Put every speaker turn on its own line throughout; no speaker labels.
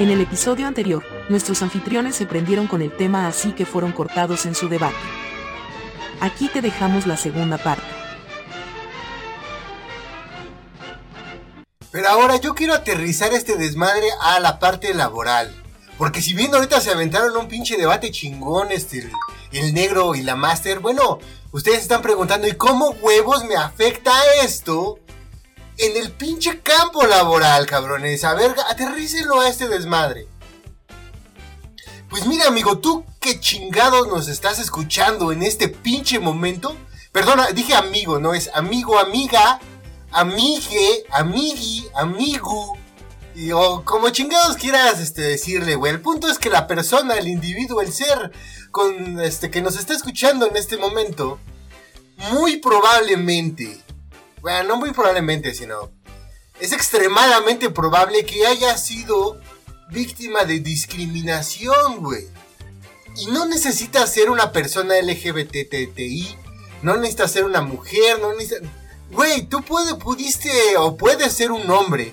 En el episodio anterior, nuestros anfitriones se prendieron con el tema así que fueron cortados en su debate. Aquí te dejamos la segunda parte.
Pero ahora yo quiero aterrizar este desmadre a la parte laboral. Porque si bien ahorita se aventaron un pinche debate chingón, este, el, negro y la máster, bueno, ustedes están preguntando, ¿y cómo huevos me afecta esto en el pinche campo laboral, cabrones. A ver, aterrícenlo a este desmadre. Pues mira, amigo, tú qué chingados nos estás escuchando en este pinche momento. Perdona, dije amigo, no es amigo, amiga, amigue, amigui, amigo. Y, o como chingados quieras este, decirle, güey. El punto es que la persona, el individuo, el ser con este que nos está escuchando en este momento, muy probablemente bueno, no muy probablemente, sino es extremadamente probable que haya sido víctima de discriminación, güey. Y no necesita ser una persona LGBTTI, no necesita ser una mujer, no necesita... Güey, tú puede, pudiste o puedes ser un hombre.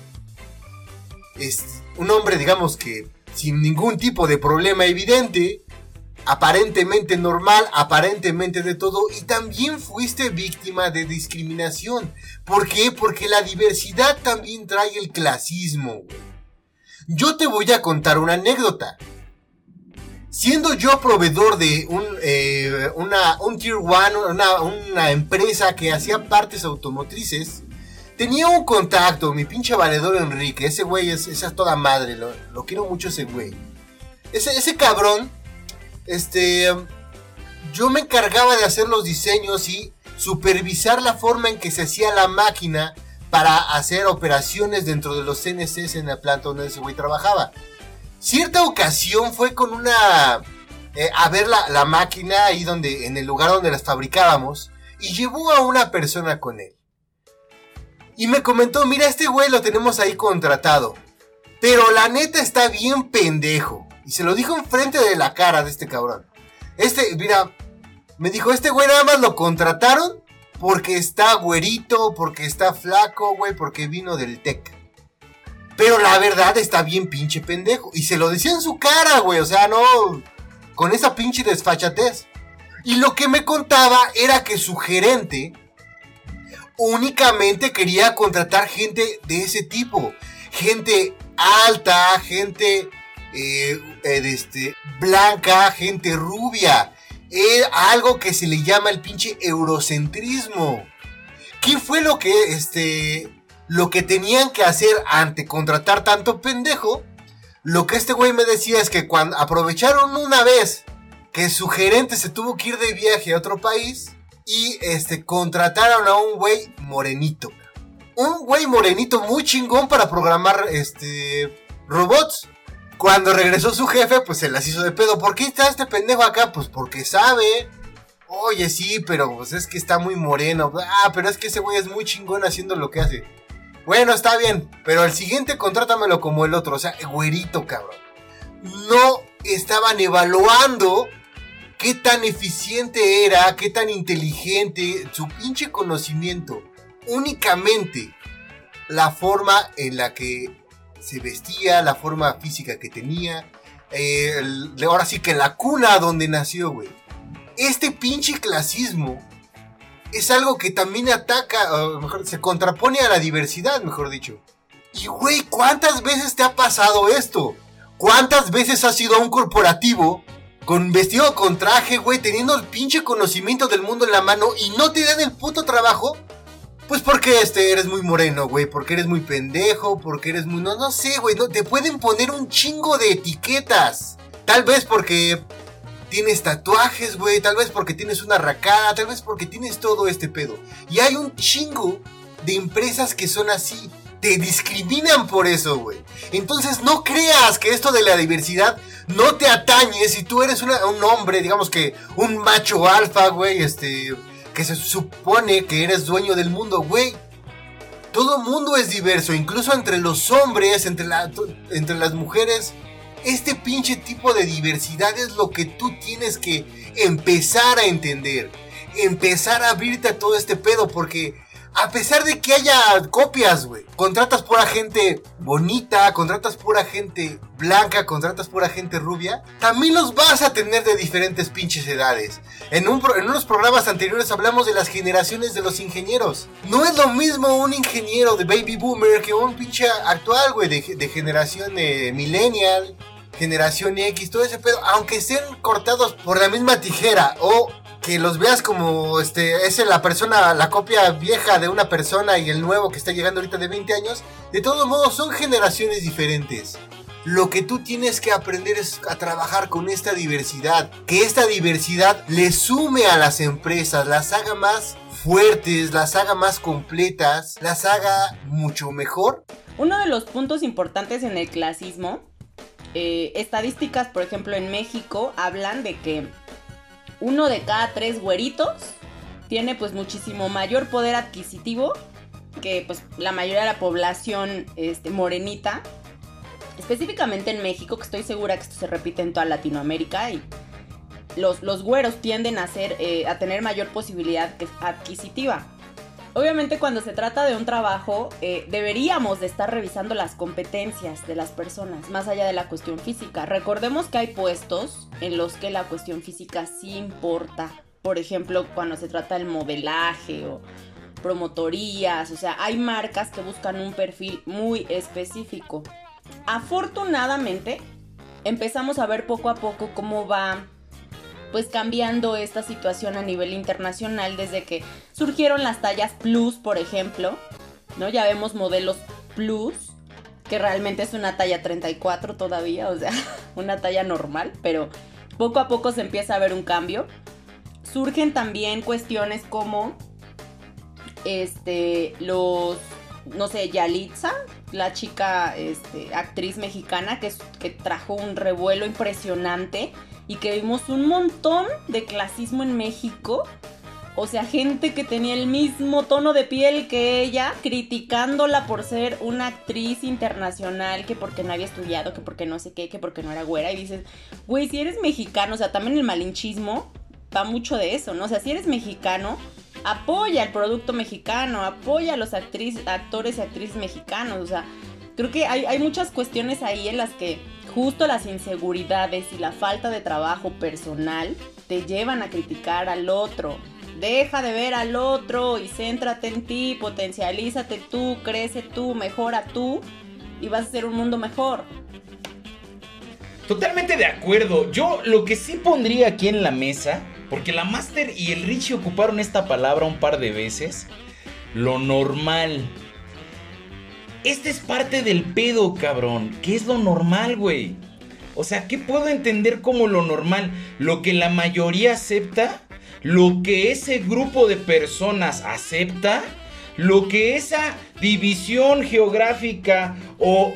Es un hombre, digamos que sin ningún tipo de problema evidente, aparentemente normal, aparentemente de todo, y también fuiste víctima de discriminación. ¿Por qué? Porque la diversidad también trae el clasismo. Yo te voy a contar una anécdota. Siendo yo proveedor de un, eh, una, un Tier 1, una, empresa que hacía partes automotrices, tenía un contacto, mi pinche valedor Enrique. Ese güey es, esa toda madre, lo, lo quiero mucho ese güey. Ese, ese cabrón este, yo me encargaba de hacer los diseños y supervisar la forma en que se hacía la máquina para hacer operaciones dentro de los CNCs en la planta donde ese güey trabajaba. Cierta ocasión fue con una... Eh, a ver la, la, máquina ahí donde, en el lugar donde las fabricábamos y llevó a una persona con él. Y me comentó, mira, este güey lo tenemos ahí contratado. Pero la neta está bien pendejo. Y se lo dijo enfrente de la cara de este cabrón. Este, mira, me dijo, este güey nada más lo contrataron porque está güerito, porque está flaco, güey, porque vino del TEC. Pero la verdad está bien pinche pendejo. Y se lo decía en su cara, güey. O sea, no. Con esa pinche desfachatez. Y lo que me contaba era que su gerente únicamente quería contratar gente de ese tipo. Gente alta, gente eh, eh, este, blanca, gente rubia. Eh, algo que se le llama el pinche eurocentrismo. ¿Qué fue lo que, este, lo que tenían que hacer ante contratar tanto pendejo? Lo que este güey me decía es que cuando aprovecharon una vez que su gerente se tuvo que ir de viaje a otro país y este contrataron a un güey morenito. Un güey morenito muy chingón para programar este robots. Cuando regresó su jefe, pues se las hizo de pedo. ¿Por qué está este pendejo acá? Pues porque sabe. Oye, sí, pero pues es que está muy moreno. Ah, pero es que ese güey es muy chingón haciendo lo que hace. Bueno, está bien, pero el siguiente contrátamelo como el otro. O sea, güerito, cabrón. No estaban evaluando qué tan eficiente era, qué tan inteligente, su pinche conocimiento. Únicamente la forma en la que se vestía, la forma física que tenía. Eh, ahora sí que la cuna donde nació, güey. Este pinche clasismo es algo que también ataca, o mejor, se contrapone a la diversidad, mejor dicho. Y, güey, ¿cuántas veces te ha pasado esto? ¿Cuántas veces has sido un corporativo con vestido con traje, güey, teniendo el pinche conocimiento del mundo en la mano y no te dan el puto trabajo pues porque este, eres muy moreno, güey, porque eres muy pendejo, porque eres muy... No, no sé, güey, te pueden poner un chingo de etiquetas. Tal vez porque tienes tatuajes, güey, tal vez porque tienes una racada, tal vez porque tienes todo este pedo. Y hay un chingo de empresas que son así. te discriminan por eso, güey. Entonces no creas que esto de la diversidad no te atañe si tú eres un hombre, digamos que un macho alfa, güey, este, que se supone que eres dueño del mundo, güey. Todo mundo es diverso, incluso entre los hombres, entre, entre las mujeres. Este pinche tipo de diversidad es lo que tú tienes que empezar a entender. Empezar a abrirte a todo este pedo, porque a pesar de que haya copias, güey. Contratas pura gente bonita, contratas pura gente blanca, contratas pura gente rubia. También los vas a tener de diferentes pinches edades. En, en unos programas anteriores hablamos de las generaciones de los ingenieros. No es lo mismo un ingeniero de baby boomer que un pinche actual, güey, de, generación de millennial generación X, todo ese pedo, aunque estén cortados por la misma tijera o que los veas como este es la persona, la copia vieja de una persona y el nuevo que está llegando ahorita de 20 años, de todos modos son generaciones diferentes. Lo que tú tienes que aprender es a trabajar con esta diversidad, que esta diversidad le sume a las empresas, las haga más fuertes, las haga más completas, las haga mucho mejor.
Uno de los puntos importantes en el clasismo, eh, estadísticas por ejemplo en México hablan de que uno de cada tres güeritos tiene pues muchísimo mayor poder adquisitivo que pues la mayoría de la población este, morenita. Específicamente en México, que estoy segura que esto se repite en toda Latinoamérica y los, los güeros tienden a, ser, eh, a tener mayor posibilidad adquisitiva. Obviamente cuando se trata de un trabajo eh, deberíamos de estar revisando las competencias de las personas, más allá de la cuestión física. Recordemos que hay puestos en los que la cuestión física sí importa. Por ejemplo, cuando se trata del modelaje o promotorías, o sea, hay marcas que buscan un perfil muy específico. Afortunadamente, empezamos a ver poco a poco cómo va pues cambiando esta situación a nivel internacional desde que surgieron las tallas plus, por ejemplo, ¿no? Ya vemos modelos plus, que realmente es una talla 34 todavía, o sea, una talla normal, pero poco a poco se empieza a ver un cambio. Surgen también cuestiones como este los no sé, Yalitza, la chica este, actriz mexicana que, que trajo un revuelo impresionante y que vimos un montón de clasismo en México. O sea, gente que tenía el mismo tono de piel que ella, criticándola por ser una actriz internacional, que porque no había estudiado, que porque no sé qué, que porque no era güera. Y dices, güey, si eres mexicano, o sea, también el malinchismo va mucho de eso, ¿no? O sea, si eres mexicano, apoya el producto mexicano, apoya a los actriz, actores y actrices mexicanos. O sea, creo que hay, hay muchas cuestiones ahí en las que Justo las inseguridades y la falta de trabajo personal te llevan a criticar al otro. Deja de ver al otro y céntrate en ti, potencialízate tú, crece tú, mejora tú y vas a ser un mundo mejor.
Totalmente de acuerdo. Yo lo que sí pondría aquí en la mesa, porque la Master y el Richie ocuparon esta palabra un par de veces, lo normal. Este es parte del pedo, cabrón. ¿Qué es lo normal, güey? O sea, ¿qué puedo entender como lo normal? Lo que la mayoría acepta, lo que ese grupo de personas acepta, lo que esa división geográfica o,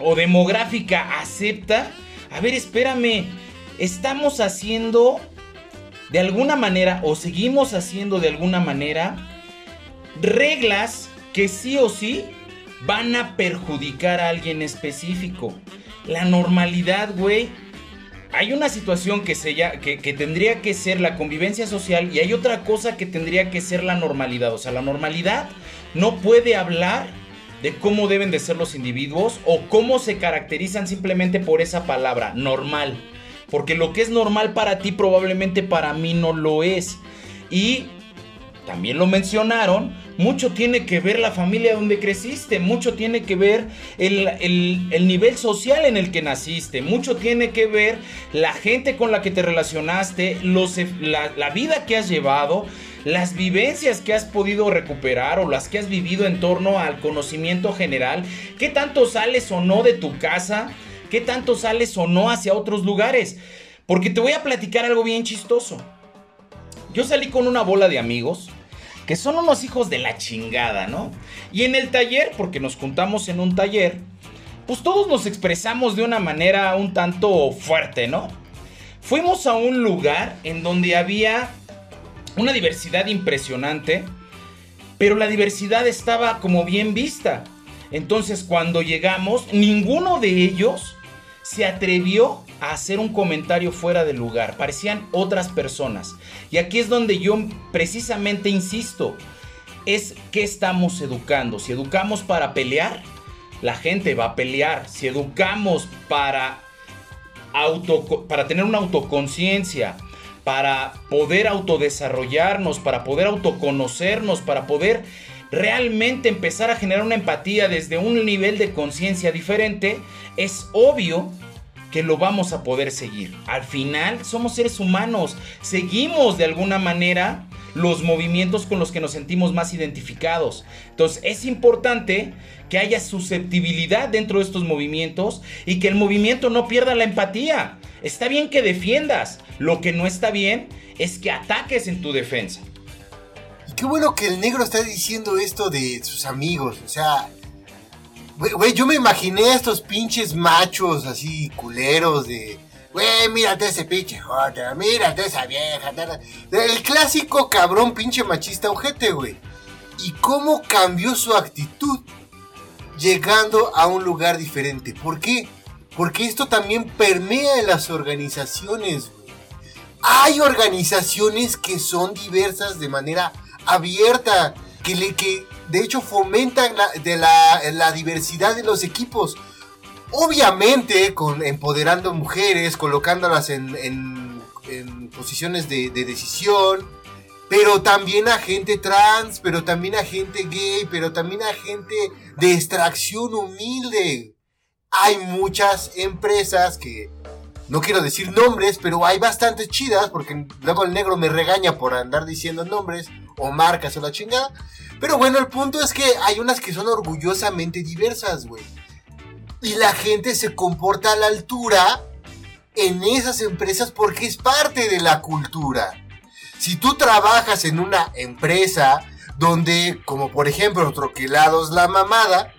o demográfica acepta. A ver, espérame, estamos haciendo de alguna manera o seguimos haciendo de alguna manera reglas que sí o sí van a perjudicar a alguien específico. La normalidad, güey. Hay una situación que, se que, que tendría que ser la convivencia social y hay otra cosa que tendría que ser la normalidad. O sea, la normalidad no puede hablar de cómo deben de ser los individuos o cómo se caracterizan simplemente por esa palabra, normal. Porque lo que es normal para ti probablemente para mí no lo es. Y también lo mencionaron, mucho tiene que ver la familia donde creciste, mucho tiene que ver el, nivel social en el que naciste, mucho tiene que ver la gente con la que te relacionaste, los, la vida que has llevado, las vivencias que has podido recuperar o las que has vivido en torno al conocimiento general, qué tanto sales o no de tu casa, qué tanto sales o no hacia otros lugares. Porque te voy a platicar algo bien chistoso. Yo salí con una bola de amigos que son unos hijos de la chingada, ¿no? Y en el taller, porque nos juntamos en un taller, pues todos nos expresamos de una manera un tanto fuerte, ¿no? Fuimos a un lugar en donde había una diversidad impresionante, pero la diversidad estaba como bien vista. Entonces cuando llegamos, ninguno de ellos se atrevió a hacer un comentario fuera de lugar. Parecían otras personas. Y aquí es donde yo precisamente insisto. Es que estamos educando. Si educamos para pelear, la gente va a pelear. Si educamos para, auto, para tener una autoconciencia, para poder autodesarrollarnos, para poder autoconocernos, para poder realmente empezar a generar una empatía desde un nivel de conciencia diferente, es obvio que lo vamos a poder seguir. Al final somos seres humanos, seguimos de alguna manera los movimientos con los que nos sentimos más identificados. Entonces es importante que haya susceptibilidad dentro de estos movimientos y que el movimiento no pierda la empatía. Está bien que defiendas, lo que no está bien es que ataques en tu defensa.
Y qué bueno que el negro está diciendo esto de sus amigos, o sea, Güey, yo me imaginé a estos pinches machos así culeros de. Güey, mírate ese pinche jota, mírate esa vieja. El clásico cabrón pinche machista ojete, güey. Y cómo cambió su actitud llegando a un lugar diferente. ¿Por qué? Porque esto también permea en las organizaciones. Hay organizaciones que son diversas de manera abierta, que, le, que de hecho fomentan la, de la, diversidad de los equipos. Obviamente, con empoderando mujeres, colocándolas en, posiciones de, de, decisión, pero también a gente trans, pero también a gente gay, pero también a gente de extracción humilde. Hay muchas empresas que, no quiero decir nombres, pero hay bastantes chidas, porque luego el negro me regaña por andar diciendo nombres o marcas o la chingada. Pero bueno, el punto es que hay unas que son orgullosamente diversas, güey. Y la gente se comporta a la altura en esas empresas porque es parte de la cultura. Si tú trabajas en una empresa donde, como por ejemplo, Troquelados La Mamada,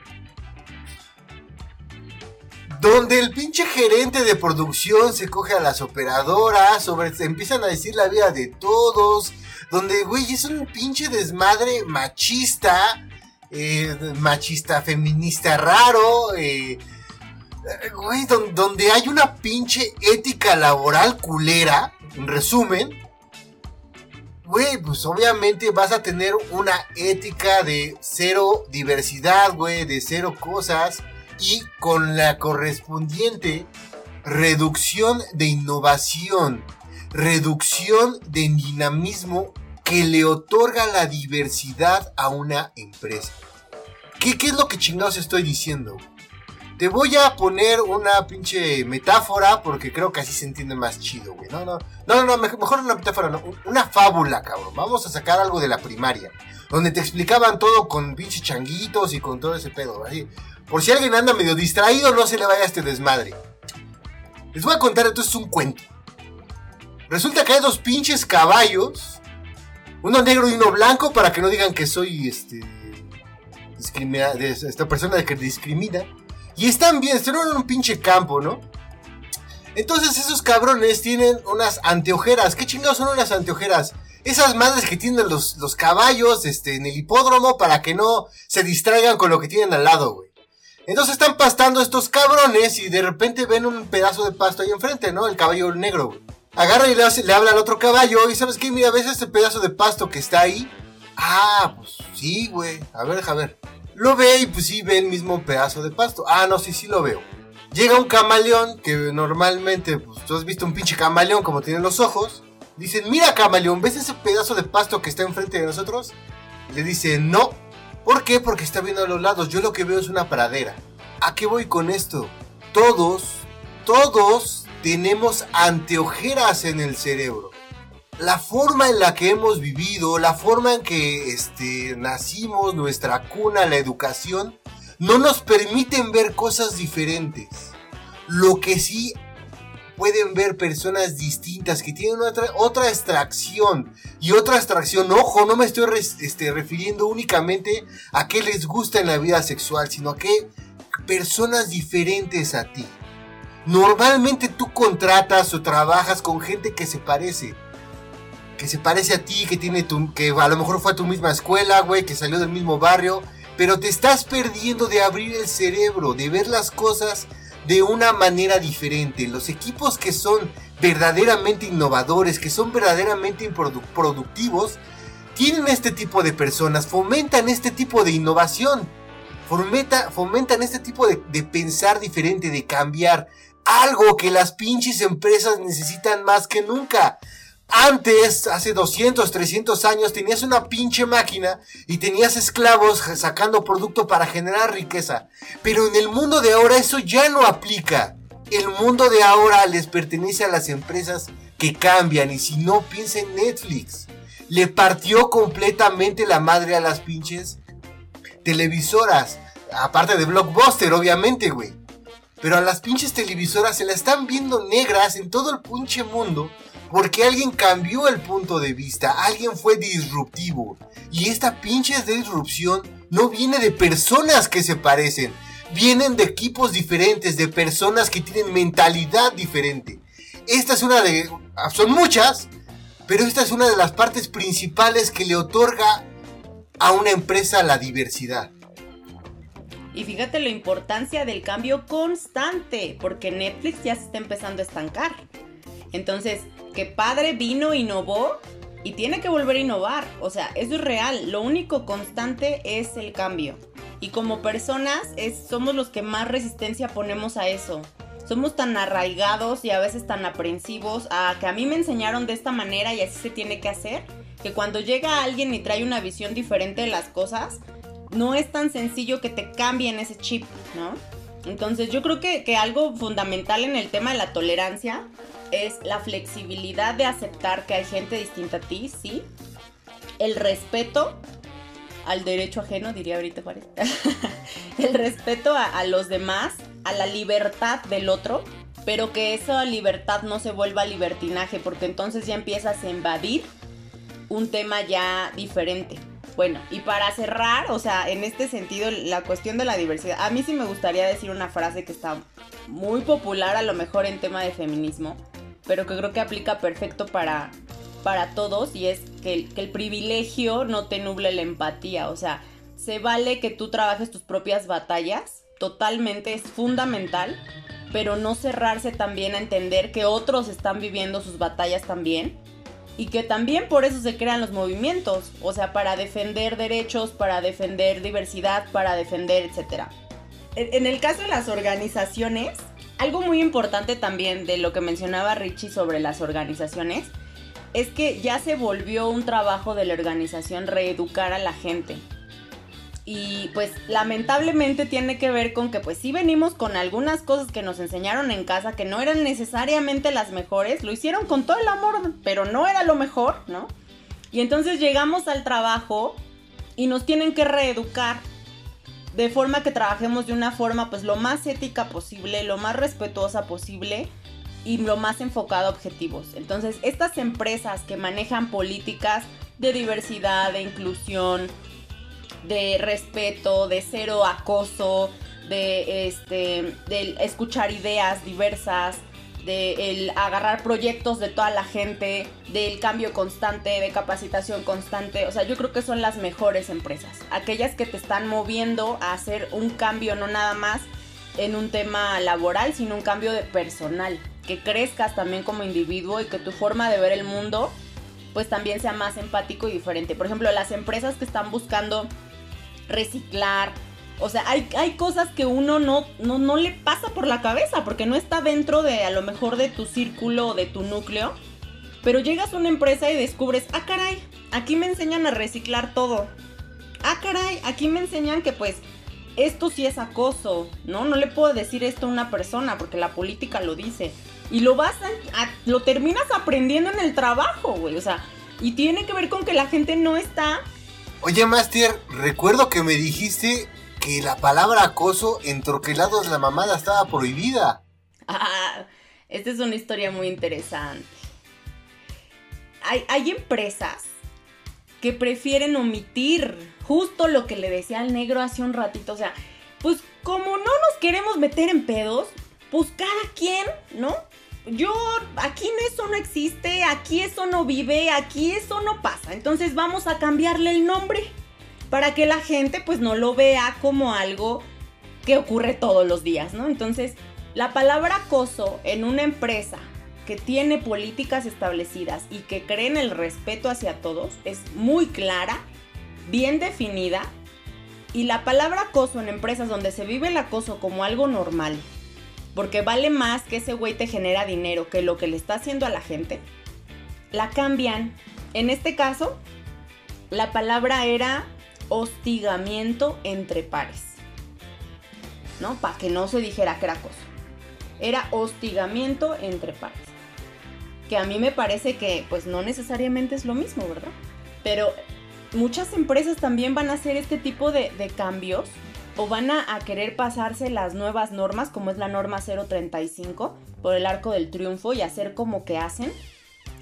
donde el pinche gerente de producción se coge a las operadoras, sobre, empiezan a decir la vida de todos, donde, güey, es un pinche desmadre machista, eh, machista feminista raro, eh, güey, donde hay una pinche ética laboral culera, en resumen, güey, pues obviamente vas a tener una ética de cero diversidad, güey, de cero cosas y con la correspondiente reducción de innovación reducción de dinamismo que le otorga la diversidad a una empresa. ¿Qué, es lo que chingados estoy diciendo? Te voy a poner una pinche metáfora porque creo que así se entiende más chido, güey. No, no, no, no, mejor una metáfora, no, una fábula, cabrón. Vamos a sacar algo de la primaria, donde te explicaban todo con pinche changuitos y con todo ese pedo. Por si alguien anda medio distraído, no se le vaya a este desmadre. Les voy a contar entonces un cuento. Resulta que hay dos pinches caballos. Uno negro y uno blanco para que no digan que soy este. esta persona que discrimina. Y están bien, están en un pinche campo, ¿no? Entonces esos cabrones tienen unas anteojeras. ¿Qué chingados son unas anteojeras? Esas madres que tienen los, los caballos este, en el hipódromo para que no se distraigan con lo que tienen al lado, güey. Entonces están pastando estos cabrones y de repente ven un pedazo de pasto ahí enfrente, ¿no? El caballo negro, güey agarra y le, le, habla al otro caballo. Y sabes qué, mira, ¿ves ese pedazo de pasto que está ahí? Ah, pues sí, güey. A ver, a ver. Lo ve y pues sí ve el mismo pedazo de pasto. Ah, no, sí, sí lo veo. Llega un camaleón que normalmente, pues tú has visto un pinche camaleón como tiene los ojos. Dicen, mira camaleón, ¿ves ese pedazo de pasto que está enfrente de nosotros? Le dice, no. ¿Por qué? Porque está viendo a los lados. Yo lo que veo es una pradera. ¿A qué voy con esto? Todos, todos tenemos anteojeras en el cerebro. La forma en la que hemos vivido, la forma en que este, nacimos, nuestra cuna, la educación, no nos permiten ver cosas diferentes. Lo que sí pueden ver personas distintas que tienen otra, otra extracción. Y otra extracción, ojo, no me estoy este, refiriendo únicamente a qué les gusta en la vida sexual, sino a qué personas diferentes a ti. Normalmente tú contratas o trabajas con gente que se parece. Que se parece a ti, que tiene tu, que a lo mejor fue a tu misma escuela, güey, que salió del mismo barrio. Pero te estás perdiendo de abrir el cerebro, de ver las cosas de una manera diferente. Los equipos que son verdaderamente innovadores, que son verdaderamente productivos, tienen este tipo de personas, fomentan este tipo de innovación, fomentan este tipo de, de pensar diferente, de cambiar. Algo que las pinches empresas necesitan más que nunca. Antes, hace 200, 300 años, tenías una pinche máquina y tenías esclavos sacando producto para generar riqueza. Pero en el mundo de ahora eso ya no aplica. El mundo de ahora les pertenece a las empresas que cambian y si no, piensa en Netflix. Le partió completamente la madre a las pinches televisoras. Aparte de Blockbuster, obviamente, güey. Pero a las pinches televisoras se la están viendo negras en todo el pinche mundo porque alguien cambió el punto de vista, alguien fue disruptivo. Y esta pinche disrupción no viene de personas que se parecen, vienen de equipos diferentes, de personas que tienen mentalidad diferente. Esta es una de... Son muchas, pero esta es una de las partes principales que le otorga a una empresa la diversidad.
Y fíjate la importancia del cambio constante, porque Netflix ya se está empezando a estancar. Entonces, que padre vino, innovó y tiene que volver a innovar. O sea, eso es real. Lo único constante es el cambio. Y como personas somos los que más resistencia ponemos a eso. Somos tan arraigados y a veces tan aprensivos a que a mí me enseñaron de esta manera y así se tiene que hacer, que cuando llega alguien y trae una visión diferente de las cosas, no es tan sencillo que te cambien ese chip, ¿no? Entonces yo creo que, que algo fundamental en el tema de la tolerancia es la flexibilidad de aceptar que hay gente distinta a ti, sí. El respeto al derecho ajeno, diría ahorita Juárez. el respeto a, los demás, a la libertad del otro, pero que esa libertad no se vuelva libertinaje, porque entonces ya empiezas a invadir un tema ya diferente. Bueno, y para cerrar, o sea, en este sentido, la cuestión de la diversidad, a mí sí me gustaría decir una frase que está muy popular a lo mejor en tema de feminismo, pero que creo que aplica perfecto para, para todos y es que, que el privilegio no te nuble la empatía, o sea, se vale que tú trabajes tus propias batallas, totalmente es fundamental, pero no cerrarse también a entender que otros están viviendo sus batallas también y que también por eso se crean los movimientos, o sea, para defender derechos, para defender diversidad, para defender, etc. En el caso de las organizaciones, algo muy importante también de lo que mencionaba Richie sobre las organizaciones es que ya se volvió un trabajo de la organización reeducar a la gente. Y pues lamentablemente tiene que ver con que pues sí venimos con algunas cosas que nos enseñaron en casa que no eran necesariamente las mejores, lo hicieron con todo el amor, pero no era lo mejor, ¿no? Y entonces llegamos al trabajo y nos tienen que reeducar de forma que trabajemos de una forma pues lo más ética posible, lo más respetuosa posible y lo más enfocado a objetivos. Entonces, estas empresas que manejan políticas de diversidad, de inclusión, de respeto, de cero acoso, de este de escuchar ideas diversas, de el agarrar proyectos de toda la gente, del cambio constante, de capacitación constante. O sea, yo creo que son las mejores empresas. Aquellas que te están moviendo a hacer un cambio, no nada más en un tema laboral, sino un cambio de personal. Que crezcas también como individuo y que tu forma de ver el mundo pues también sea más empático y diferente. Por ejemplo, las empresas que están buscando reciclar, o sea, hay, hay cosas que uno no, no, no le pasa por la cabeza porque no está dentro de a lo mejor de tu círculo o de tu núcleo. Pero llegas a una empresa y descubres, ah caray, aquí me enseñan a reciclar todo. Ah caray, aquí me enseñan que pues esto sí es acoso, ¿no? No le puedo decir esto a una persona porque la política lo dice. Y lo vas a, lo terminas aprendiendo en el trabajo, güey. O sea, y tiene que ver con que la gente no está.
Oye, Master, recuerdo que me dijiste que la palabra acoso en troquelados la mamada estaba prohibida.
Ah, Esta es una historia muy interesante. Hay, hay empresas que prefieren omitir justo lo que le decía al negro hace un ratito. O sea, pues como no nos queremos meter en pedos, pues cada quien, ¿no? Yo, aquí eso no existe, aquí eso no vive, aquí eso no pasa. Entonces vamos a cambiarle el nombre para que la gente pues no lo vea como algo que ocurre todos los días, ¿no? Entonces, la palabra acoso en una empresa que tiene políticas establecidas y que cree en el respeto hacia todos es muy clara, bien definida. Y la palabra acoso en empresas donde se vive el acoso como algo normal, porque vale más que ese güey te genera dinero que lo que le está haciendo a la gente, la cambian. En este caso, la palabra era hostigamiento entre pares. ¿No? Para que no se dijera que era. Era hostigamiento entre pares. Que a mí me parece que pues no necesariamente es lo mismo, ¿verdad? Pero muchas empresas también van a hacer este tipo de cambios o van a, a, querer pasarse las nuevas normas, como es la norma 035, por el arco del triunfo y hacer como que hacen,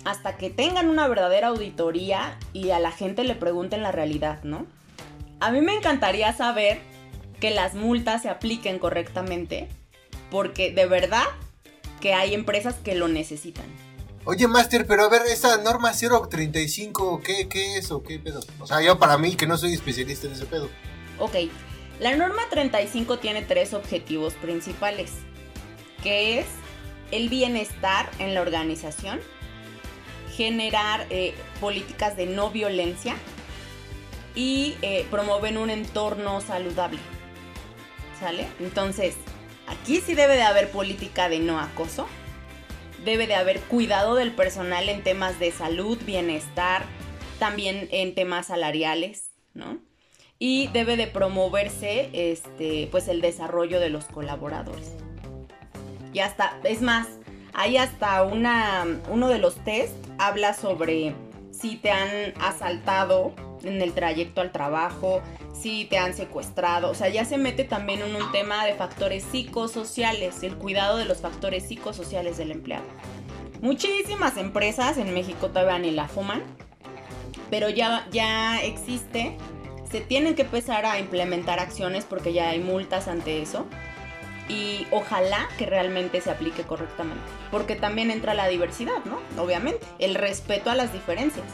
hasta que tengan una verdadera auditoría y a la gente le pregunten la realidad, ¿no? A mí me encantaría saber que las multas se apliquen correctamente, porque de verdad que hay empresas que lo necesitan.
Oye, Master, pero a ver, esta norma 035, ¿qué, ¿qué es o qué pedo? O sea, yo para mí que no soy especialista en ese pedo.
Ok, la norma 35 tiene tres objetivos principales, que es el bienestar en la organización, generar eh, políticas de no violencia y eh, promover un entorno saludable. ¿Sale? Entonces, aquí sí debe de haber política de no acoso, debe de haber cuidado del personal en temas de salud, bienestar, también en temas salariales, ¿no? Y debe de promoverse este, pues el desarrollo de los colaboradores. Y hasta, es más, hay hasta una, uno de los test habla sobre si te han asaltado en el trayecto al trabajo, si te han secuestrado, o sea, ya se mete también en un tema de factores psicosociales, el cuidado de los factores psicosociales del empleado. Muchísimas empresas en México todavía ni la fuman, pero ya, ya existe, se tienen que empezar a implementar acciones porque ya hay multas ante eso y ojalá que realmente se aplique correctamente. Porque también entra la diversidad, ¿no? Obviamente, el respeto a las diferencias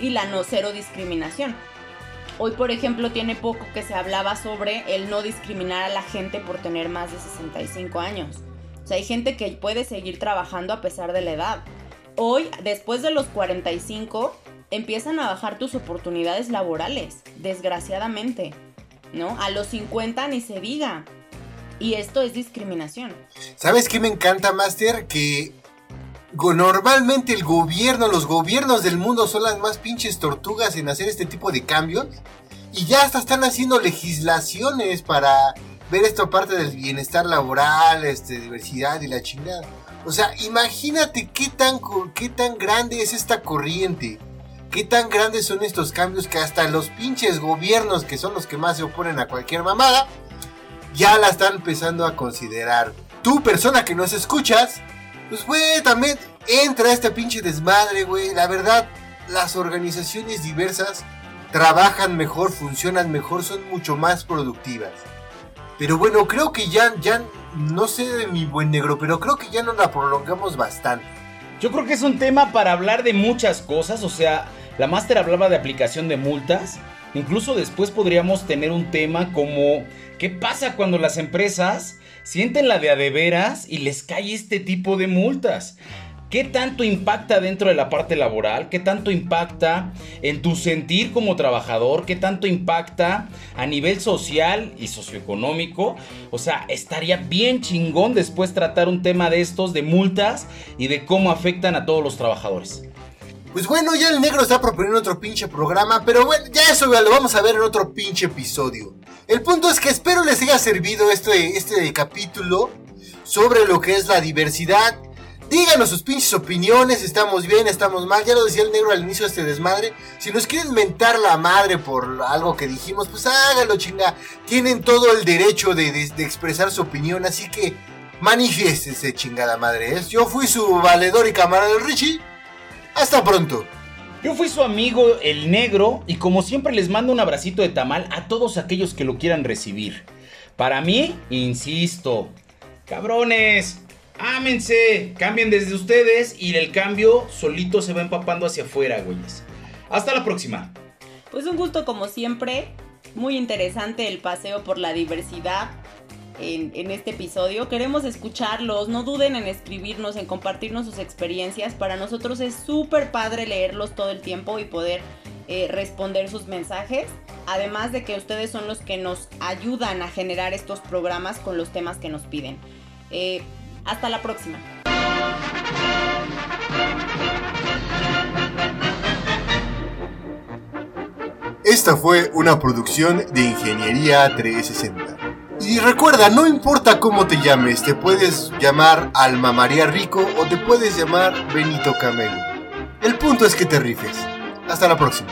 y la no cero discriminación. Hoy, por ejemplo, tiene poco que se hablaba sobre el no discriminar a la gente por tener más de 65 años. O sea, hay gente que puede seguir trabajando a pesar de la edad. Hoy, después de los 45, empiezan a bajar tus oportunidades laborales, desgraciadamente. ¿No? A los 50 ni se diga. Y esto es discriminación.
¿Sabes qué me encanta, Master? Que normalmente el gobierno, los gobiernos del mundo son las más pinches tortugas en hacer este tipo de cambios. Y ya hasta están haciendo legislaciones para ver esta parte del bienestar laboral, este, diversidad y la chingada. O sea, imagínate qué tan, qué tan grande es esta corriente. Qué tan grandes son estos cambios que hasta los pinches gobiernos, que son los que más se oponen a cualquier mamada, ya la están empezando a considerar. Tú, persona que nos escuchas, pues, güey, también entra este pinche desmadre, güey. La verdad, las organizaciones diversas trabajan mejor, funcionan mejor, son mucho más productivas. Pero bueno, creo que ya, ya, no sé de mi buen negro, pero creo que ya no la prolongamos bastante.
Yo creo que es un tema para hablar de muchas cosas, o sea, la máster hablaba de aplicación de multas, incluso después podríamos tener un tema como ¿qué pasa cuando las empresas sienten la de a de veras y les cae este tipo de multas? ¿Qué tanto impacta dentro de la parte laboral? ¿Qué tanto impacta en tu sentir como trabajador? ¿Qué tanto impacta a nivel social y socioeconómico? O sea, estaría bien chingón después tratar un tema de estos, de multas y de cómo afectan a todos los trabajadores.
Pues bueno, ya el negro está proponiendo otro pinche programa, pero bueno, ya eso lo vamos a ver en otro pinche episodio. El punto es que espero les haya servido este, este capítulo sobre lo que es la diversidad Díganos sus pinches opiniones, estamos bien, estamos mal. Ya lo decía el negro al inicio de este desmadre. Si nos quieren mentar la madre por algo que dijimos, pues hágalo, chinga. Tienen todo el derecho de, expresar su opinión, así que manifiéstese, chingada madre. ¿es? Yo fui su valedor y camarada Richie. Hasta pronto.
Yo fui su amigo el negro y como siempre les mando un abracito de tamal a todos aquellos que lo quieran recibir. Para mí, insisto, cabrones, ámense, cambien desde ustedes y el cambio solito se va empapando hacia afuera, güeyes. Hasta la próxima.
Pues un gusto como siempre, muy interesante el paseo por la diversidad en, este episodio. Queremos escucharlos, no duden en escribirnos, en compartirnos sus experiencias. Para nosotros es súper padre leerlos todo el tiempo y poder eh, responder sus mensajes. Además de que ustedes son los que nos ayudan a generar estos programas con los temas que nos piden. Eh, hasta la próxima.
Esta fue una producción de Ingeniería 360. Y recuerda, no importa cómo te llames, te puedes llamar Alma María Rico o te puedes llamar Benito Camelo. El punto es que te rifes. Hasta la próxima.